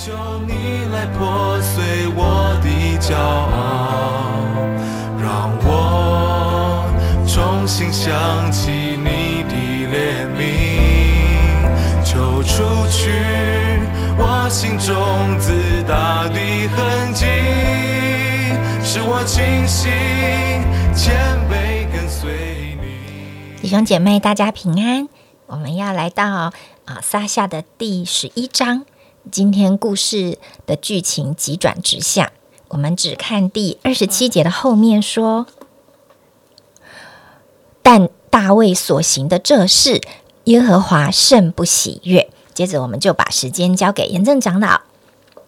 求你来破碎我的骄傲，让我重新想起你的怜悯，求除去我心中自大的痕迹，使我清醒谦卑跟随你。弟兄姐妹，大家平安。我们要来到啊撒下的第十一章。今天故事的剧情急转直下，我们只看第二十七节的后面说，但大卫所行的这事，耶和华甚不喜悦。接着，我们就把时间交给严正长老。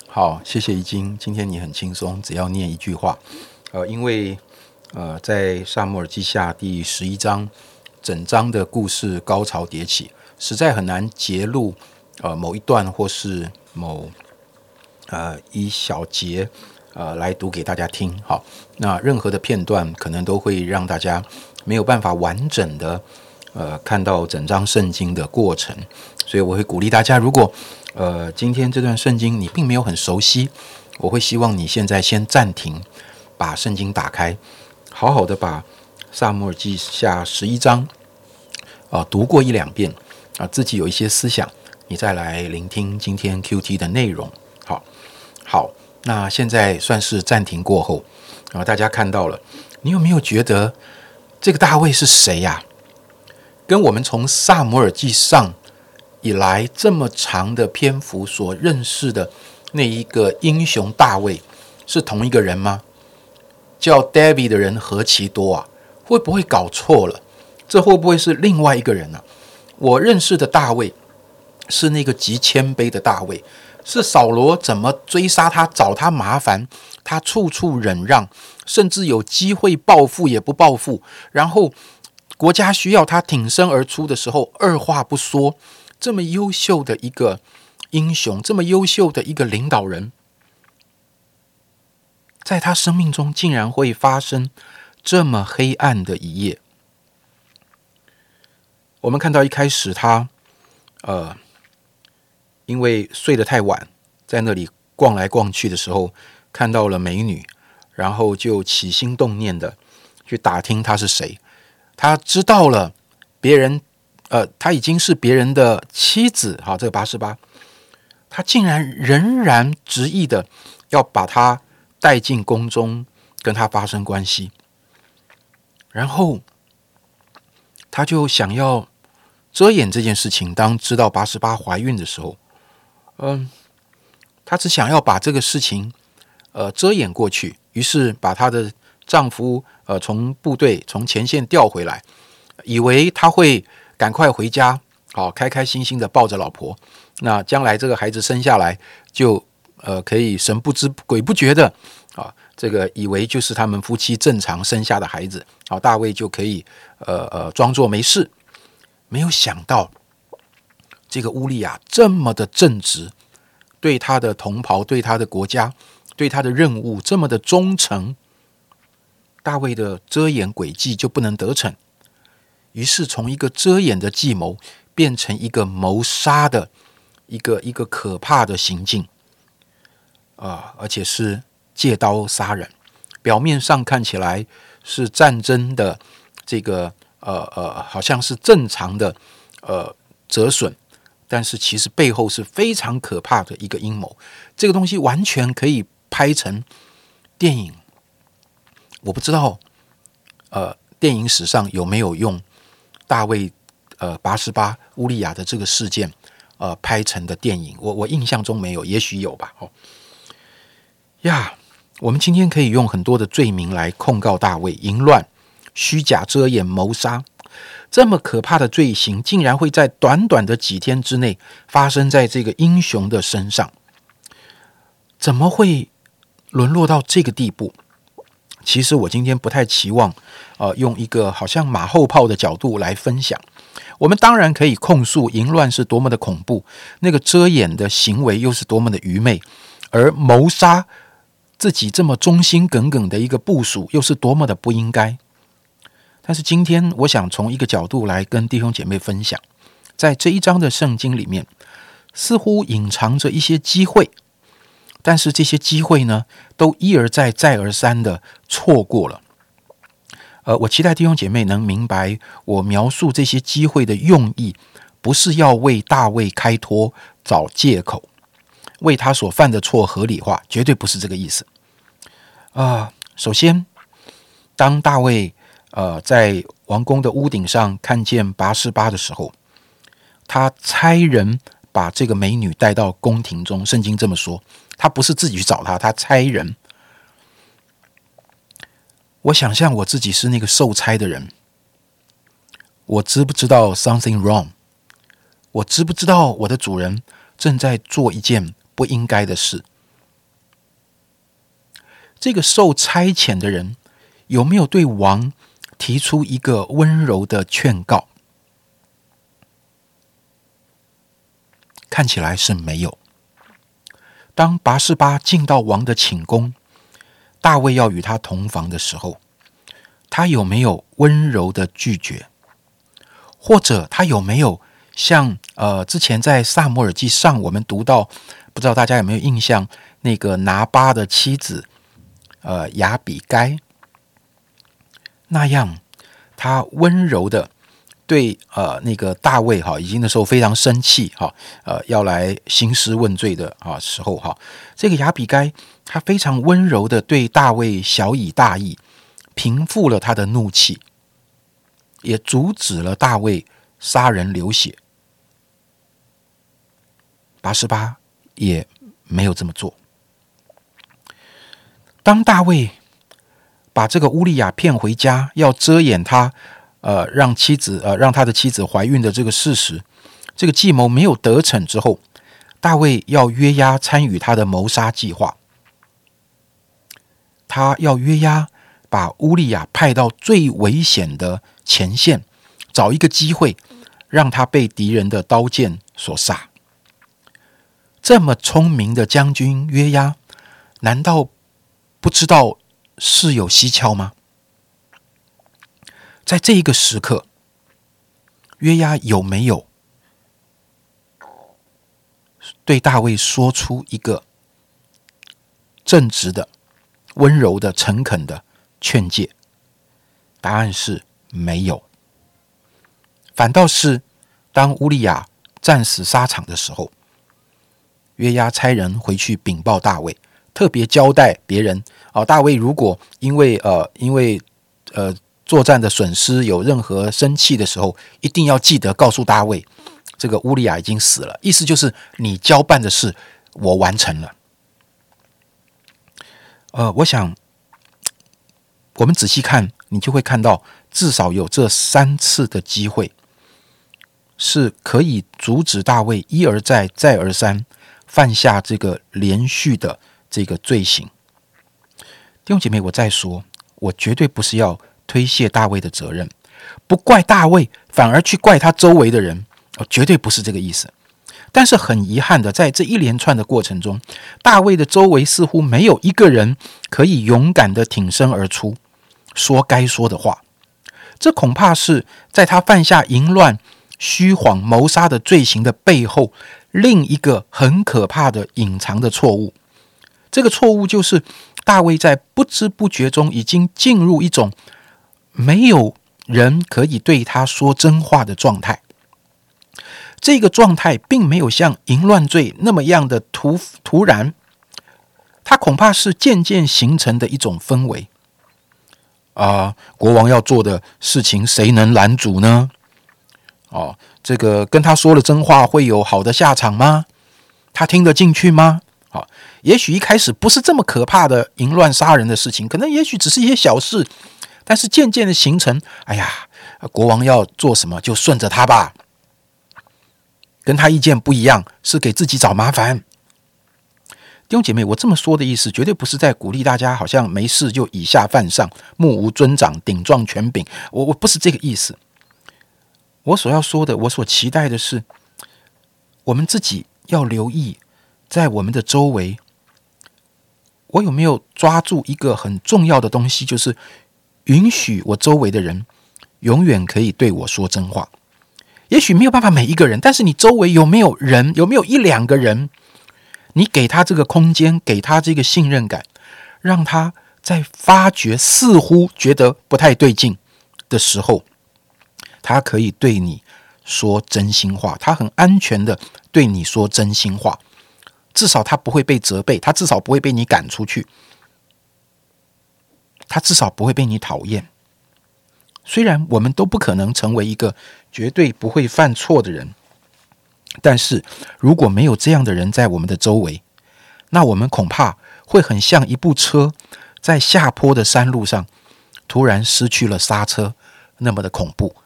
好，谢谢怡经。今天你很轻松，只要念一句话。呃，因为呃，在萨姆尔记下第十一章，整章的故事高潮迭起，实在很难揭露呃某一段或是。某呃一小节呃来读给大家听，好，那任何的片段可能都会让大家没有办法完整的呃看到整章圣经的过程，所以我会鼓励大家，如果呃今天这段圣经你并没有很熟悉，我会希望你现在先暂停，把圣经打开，好好的把萨母尔记下十一章啊读过一两遍啊，自己有一些思想。你再来聆听今天 Q T 的内容，好，好，那现在算是暂停过后，然后大家看到了，你有没有觉得这个大卫是谁呀？跟我们从萨摩尔记上以来这么长的篇幅所认识的那一个英雄大卫是同一个人吗？叫 David 的人何其多啊！会不会搞错了？这会不会是另外一个人呢？我认识的大卫。是那个极谦卑的大卫，是扫罗怎么追杀他、找他麻烦，他处处忍让，甚至有机会报复也不报复。然后国家需要他挺身而出的时候，二话不说。这么优秀的一个英雄，这么优秀的一个领导人，在他生命中竟然会发生这么黑暗的一页。我们看到一开始他，呃。因为睡得太晚，在那里逛来逛去的时候，看到了美女，然后就起心动念的去打听她是谁。他知道了别人，呃，他已经是别人的妻子。哈，这个八十八，他竟然仍然执意的要把她带进宫中，跟他发生关系。然后他就想要遮掩这件事情。当知道八十八怀孕的时候。嗯，她只想要把这个事情，呃，遮掩过去，于是把她的丈夫，呃，从部队从前线调回来，以为他会赶快回家，好，开开心心的抱着老婆，那将来这个孩子生下来，就呃可以神不知鬼不觉的，啊，这个以为就是他们夫妻正常生下的孩子，好，大卫就可以，呃呃，装作没事，没有想到。这个乌利亚这么的正直，对他的同袍、对他的国家、对他的任务这么的忠诚，大卫的遮掩诡计就不能得逞。于是，从一个遮掩的计谋，变成一个谋杀的一个一个可怕的行径啊！而且是借刀杀人。表面上看起来是战争的这个呃呃，好像是正常的呃折损。但是其实背后是非常可怕的一个阴谋，这个东西完全可以拍成电影。我不知道，呃，电影史上有没有用大卫呃八十八乌利亚的这个事件呃拍成的电影？我我印象中没有，也许有吧。哦呀，我们今天可以用很多的罪名来控告大卫：淫乱、虚假遮掩、谋杀。这么可怕的罪行，竟然会在短短的几天之内发生在这个英雄的身上？怎么会沦落到这个地步？其实我今天不太期望，呃，用一个好像马后炮的角度来分享。我们当然可以控诉淫乱是多么的恐怖，那个遮掩的行为又是多么的愚昧，而谋杀自己这么忠心耿耿的一个部署，又是多么的不应该。但是今天，我想从一个角度来跟弟兄姐妹分享，在这一章的圣经里面，似乎隐藏着一些机会，但是这些机会呢，都一而再、再而三的错过了。呃，我期待弟兄姐妹能明白，我描述这些机会的用意，不是要为大卫开脱、找借口，为他所犯的错合理化，绝对不是这个意思。啊，首先，当大卫呃在王宫的屋顶上看见拔示巴的时候，他差人把这个美女带到宫廷中。圣经这么说，他不是自己去找她，他差人。我想象我自己是那个受差的人，我知不知道 something wrong？我知不知道我的主人正在做一件不应该的事？这个受差遣的人有没有对王提出一个温柔的劝告？看起来是没有。当拔示巴进到王的寝宫。大卫要与他同房的时候，他有没有温柔的拒绝？或者他有没有像呃之前在萨摩尔记上我们读到，不知道大家有没有印象？那个拿巴的妻子呃雅比该那样，他温柔的对呃那个大卫哈，已经那时候非常生气哈，呃要来兴师问罪的啊时候哈，这个亚比该。他非常温柔的对大卫小以大义，平复了他的怒气，也阻止了大卫杀人流血。八十八也没有这么做。当大卫把这个乌利亚骗回家，要遮掩他呃让妻子呃让他的妻子怀孕的这个事实，这个计谋没有得逞之后，大卫要约押参与他的谋杀计划。他要约押把乌利亚派到最危险的前线，找一个机会让他被敌人的刀剑所杀。这么聪明的将军约押，难道不知道事有蹊跷吗？在这一个时刻，约押有没有对大卫说出一个正直的？温柔的、诚恳的劝诫，答案是没有。反倒是当乌利亚战死沙场的时候，约押差人回去禀报大卫，特别交代别人：哦，大卫如果因为呃因为呃作战的损失有任何生气的时候，一定要记得告诉大卫，这个乌利亚已经死了。意思就是你交办的事，我完成了。呃，我想，我们仔细看，你就会看到，至少有这三次的机会，是可以阻止大卫一而再、再而三犯下这个连续的这个罪行。弟兄姐妹，我再说，我绝对不是要推卸大卫的责任，不怪大卫，反而去怪他周围的人，我绝对不是这个意思。但是很遗憾的，在这一连串的过程中，大卫的周围似乎没有一个人可以勇敢的挺身而出，说该说的话。这恐怕是在他犯下淫乱、虚谎、谋杀的罪行的背后，另一个很可怕的隐藏的错误。这个错误就是，大卫在不知不觉中已经进入一种没有人可以对他说真话的状态。这个状态并没有像淫乱罪那么样的突突然，它恐怕是渐渐形成的一种氛围。啊，国王要做的事情，谁能拦阻呢？哦，这个跟他说了真话，会有好的下场吗？他听得进去吗？也许一开始不是这么可怕的淫乱杀人的事情，可能也许只是一些小事，但是渐渐的形成，哎呀，国王要做什么就顺着他吧。跟他意见不一样，是给自己找麻烦。弟兄姐妹，我这么说的意思，绝对不是在鼓励大家，好像没事就以下犯上、目无尊长、顶撞权柄。我我不是这个意思。我所要说的，我所期待的是，我们自己要留意，在我们的周围，我有没有抓住一个很重要的东西，就是允许我周围的人永远可以对我说真话。也许没有办法每一个人，但是你周围有没有人？有没有一两个人，你给他这个空间，给他这个信任感，让他在发觉似乎觉得不太对劲的时候，他可以对你说真心话，他很安全的对你说真心话，至少他不会被责备，他至少不会被你赶出去，他至少不会被你讨厌。虽然我们都不可能成为一个绝对不会犯错的人。但是，如果没有这样的人在我们的周围，那我们恐怕会很像一部车在下坡的山路上突然失去了刹车，那么的恐怖，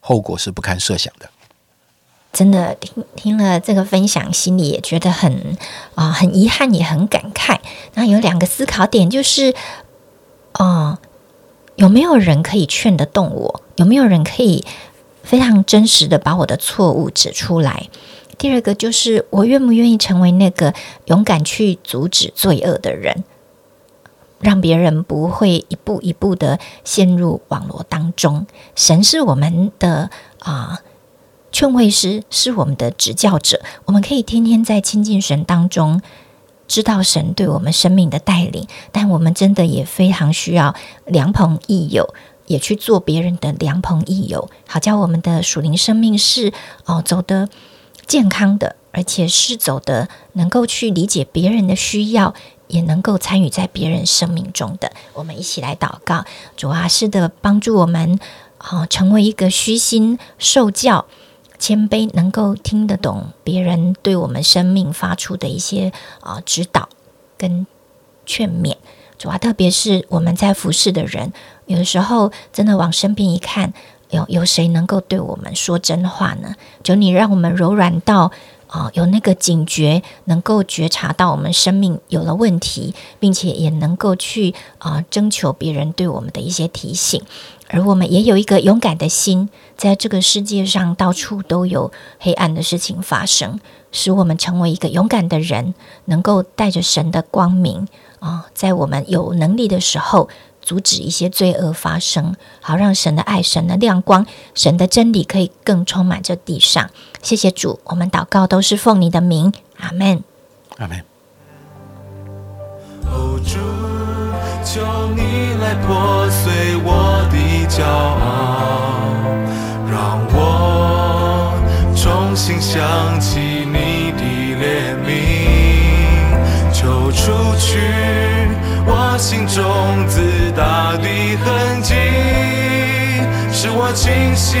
后果是不堪设想的。真的听听了这个分享，心里也觉得很啊，很遗憾，也很感慨。那有两个思考点，就是哦，有没有人可以劝得动我？有没有人可以非常真实的把我的错误指出来？第二个就是我愿不愿意成为那个勇敢去阻止罪恶的人，让别人不会一步一步的陷入网络当中。神是我们的啊劝慰师，是我们的指教者，我们可以天天在亲近神当中，知道神对我们生命的带领。但我们真的也非常需要良朋益友，也去做别人的良朋益友，好叫我们的属灵生命是哦走的。健康的，而且是走的，能够去理解别人的需要，也能够参与在别人生命中的。我们一起来祷告，主啊，是的，帮助我们啊，成为一个虚心受教、谦卑，能够听得懂别人对我们生命发出的一些啊指导跟劝勉。主啊，特别是我们在服侍的人，有的时候真的往身边一看。有有谁能够对我们说真话呢？求你让我们柔软到啊，有那个警觉，能够觉察到我们生命有了问题，并且也能够去啊征求别人对我们的一些提醒。而我们也有一个勇敢的心，在这个世界上到处都有黑暗的事情发生，使我们成为一个勇敢的人，能够带着神的光明啊，在我们有能力的时候。阻止一些罪恶发生，好让神的爱、神的亮光、神的真理可以更充满这地上。谢谢主，我们祷告都是奉你的名，阿门。阿门。求你来破碎我的骄傲，让我重新想起你的怜悯，求出去。我心中自大的痕迹，使我清醒